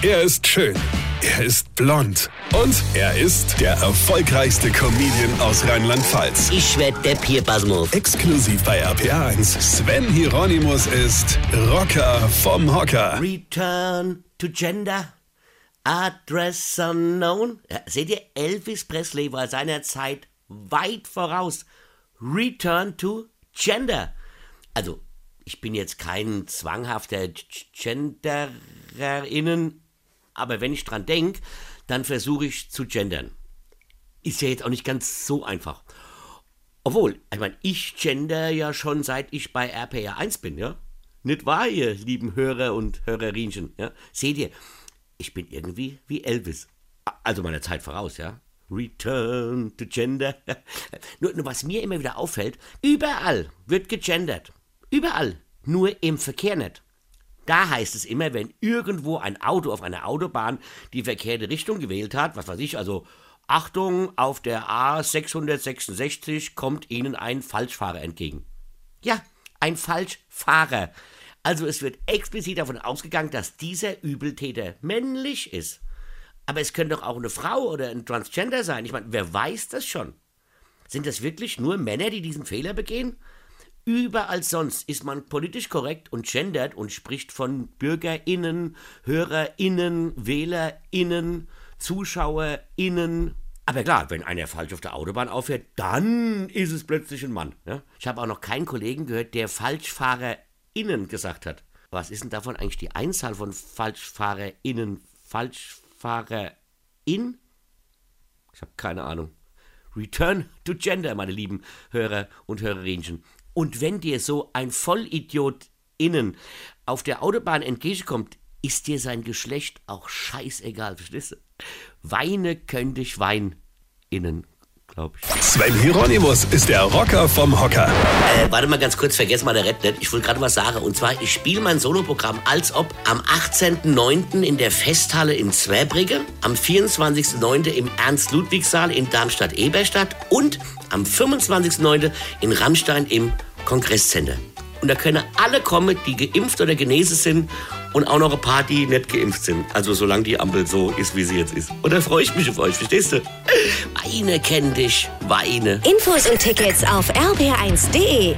Er ist schön. Er ist blond. Und er ist der erfolgreichste Comedian aus Rheinland-Pfalz. Ich werd der Pierpasmus. Exklusiv bei RPA1. Sven Hieronymus ist Rocker vom Hocker. Return to Gender. Address unknown. Ja, seht ihr, Elvis Presley war seiner Zeit weit voraus. Return to Gender. Also, ich bin jetzt kein zwanghafter Gendererinnen, aber wenn ich dran denke, dann versuche ich zu gendern. Ist ja jetzt auch nicht ganz so einfach. Obwohl, ich meine, ich gender ja schon seit ich bei RPR 1 bin, ja? Nicht wahr, ihr lieben Hörer und Hörerinchen, ja? Seht ihr, ich bin irgendwie wie Elvis. Also meiner Zeit voraus, ja? Return to Gender. nur, nur was mir immer wieder auffällt, überall wird gegendert. Überall. Nur im Verkehr nicht. Da heißt es immer, wenn irgendwo ein Auto auf einer Autobahn die verkehrte Richtung gewählt hat, was weiß ich, also Achtung, auf der A666 kommt Ihnen ein Falschfahrer entgegen. Ja, ein Falschfahrer. Also es wird explizit davon ausgegangen, dass dieser Übeltäter männlich ist. Aber es könnte doch auch eine Frau oder ein Transgender sein. Ich meine, wer weiß das schon? Sind das wirklich nur Männer, die diesen Fehler begehen? Überall sonst ist man politisch korrekt und gendert und spricht von BürgerInnen, HörerInnen, WählerInnen, ZuschauerInnen. Aber klar, wenn einer falsch auf der Autobahn auffährt, dann ist es plötzlich ein Mann. Ja? Ich habe auch noch keinen Kollegen gehört, der FalschfahrerInnen gesagt hat. Was ist denn davon eigentlich die Einzahl von FalschfahrerInnen? FalschfahrerIn? Ich habe keine Ahnung. Return to Gender, meine lieben Hörer und Hörerinchen. Und wenn dir so ein Vollidiot innen auf der Autobahn entgegenkommt, ist dir sein Geschlecht auch scheißegal, verstehst du? Weine könnte ich weinen innen, glaube ich. Sven Hieronymus ist der Rocker vom Hocker. Äh, warte mal ganz kurz, vergess mal der Red nicht. Ich wollte gerade was sagen. Und zwar, ich spiele mein Soloprogramm als ob am 18.09. in der Festhalle in Zwärbrigge, am 24.09. im Ernst-Ludwig-Saal in Darmstadt-Eberstadt und am 25.09. in Rammstein im Kongresscenter. Und da können alle kommen, die geimpft oder genesen sind und auch noch ein paar, die nicht geimpft sind. Also solange die Ampel so ist, wie sie jetzt ist. Und da freue ich mich auf euch, verstehst du? Weine kenn dich, weine. Infos und Tickets auf rb1.de.